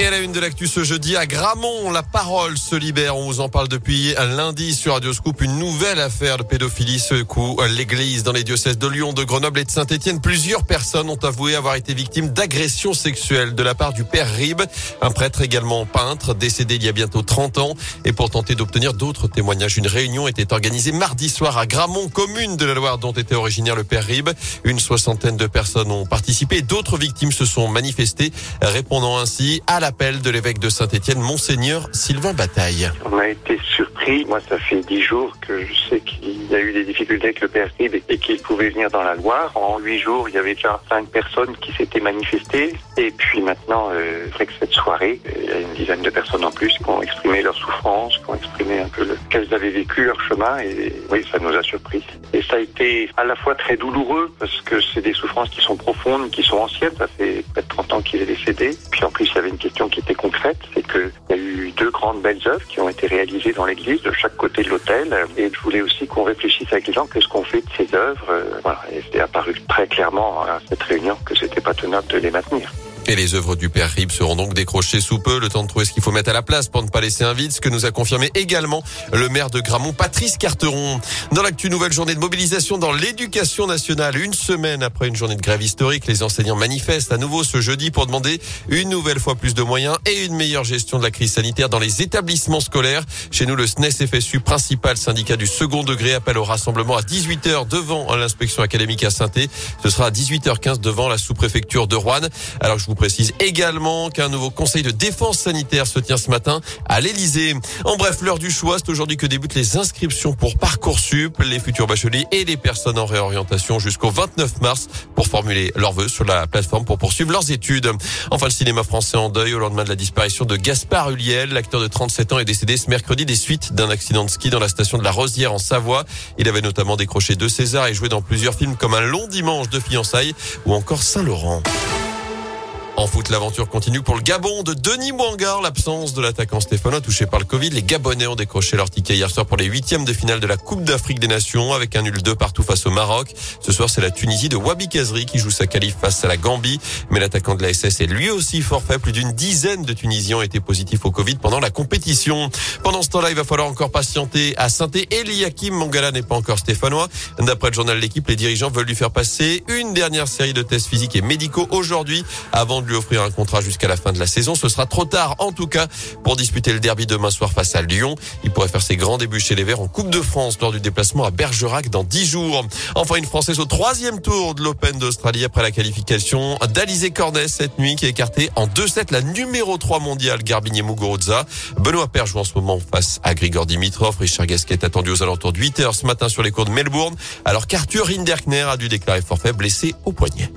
Et à la une de l'actu ce jeudi, à Gramont, la parole se libère. On vous en parle depuis lundi sur Radio Scoop. Une nouvelle affaire de pédophilie secoue l'église dans les diocèses de Lyon, de Grenoble et de Saint-Etienne. Plusieurs personnes ont avoué avoir été victimes d'agressions sexuelles de la part du père Rib, un prêtre également peintre, décédé il y a bientôt 30 ans. Et pour tenter d'obtenir d'autres témoignages, une réunion était organisée mardi soir à Gramont, commune de la Loire dont était originaire le père Rib. Une soixantaine de personnes ont participé. D'autres victimes se sont manifestées, répondant ainsi à la appel de l'évêque de Saint-Étienne, Monseigneur Sylvain Bataille. On a été surpris. Moi, ça fait dix jours que je sais qu'il y a eu des difficultés avec le Père Rib et qu'il pouvait venir dans la Loire. En huit jours, il y avait déjà cinq personnes qui s'étaient manifestées. Et puis maintenant, euh, que cette soirée, il y a une dizaine de personnes en plus qui ont exprimé leur souffrance, qui ont exprimé un peu le, qu'elles avaient vécu leur chemin. Et oui, ça nous a surpris. Et ça a été à la fois très douloureux parce que c'est des souffrances qui sont profondes, qui sont anciennes. Ça fait de 30 ans qu'il est décédé. Puis en plus, il y c'est qu'il y a eu deux grandes belles œuvres qui ont été réalisées dans l'église de chaque côté de l'hôtel. Et je voulais aussi qu'on réfléchisse avec les gens qu'est-ce qu'on fait de ces œuvres. Euh, voilà. Et c'est apparu très clairement à cette réunion que c'était pas tenable de les maintenir. Et les œuvres du Père Rib seront donc décrochées sous peu. Le temps de trouver ce qu'il faut mettre à la place pour ne pas laisser un vide, ce que nous a confirmé également le maire de Gramont, Patrice Carteron. Dans l'actu, nouvelle journée de mobilisation dans l'éducation nationale. Une semaine après une journée de grève historique, les enseignants manifestent à nouveau ce jeudi pour demander une nouvelle fois plus de moyens et une meilleure gestion de la crise sanitaire dans les établissements scolaires. Chez nous, le SNES FSU, principal syndicat du second degré, appelle au rassemblement à 18h devant l'inspection académique à saint Ce sera à 18h15 devant la sous-préfecture de Rouen. Alors je vous précise également qu'un nouveau conseil de défense sanitaire se tient ce matin à l'Elysée. En bref, l'heure du choix, c'est aujourd'hui que débutent les inscriptions pour Parcoursup, les futurs bacheliers et les personnes en réorientation jusqu'au 29 mars pour formuler leurs vœux sur la plateforme pour poursuivre leurs études. Enfin, le cinéma français en deuil au lendemain de la disparition de Gaspard Huliel. L'acteur de 37 ans est décédé ce mercredi des suites d'un accident de ski dans la station de la Rosière en Savoie. Il avait notamment décroché deux Césars et joué dans plusieurs films comme Un long dimanche de fiançailles ou encore Saint-Laurent. En foot, l'aventure continue pour le Gabon de Denis Mouangar. L'absence de l'attaquant stéphanois touché par le Covid. Les Gabonais ont décroché leur ticket hier soir pour les huitièmes de finale de la Coupe d'Afrique des Nations avec un nul 2 partout face au Maroc. Ce soir, c'est la Tunisie de Wabi Kazri qui joue sa qualif face à la Gambie. Mais l'attaquant de la SS est lui aussi forfait. Plus d'une dizaine de Tunisiens ont été positifs au Covid pendant la compétition. Pendant ce temps-là, il va falloir encore patienter à saint Eliakim Mangala n'est pas encore stéphanois. D'après le journal L'équipe, les dirigeants veulent lui faire passer une dernière série de tests physiques et médicaux aujourd'hui avant de lui offrir un contrat jusqu'à la fin de la saison. Ce sera trop tard, en tout cas, pour disputer le derby demain soir face à Lyon. Il pourrait faire ses grands débuts chez les Verts en Coupe de France lors du déplacement à Bergerac dans 10 jours. Enfin, une Française au troisième tour de l'Open d'Australie après la qualification d'Alizé Cornet cette nuit qui a écarté en 2-7 la numéro 3 mondiale Garbinier Muguruza. Benoît Paire joue en ce moment face à Grigor Dimitrov. Richard Gasquet est attendu aux alentours de 8 heures ce matin sur les cours de Melbourne alors qu'Arthur Hinderkner a dû déclarer forfait blessé au poignet.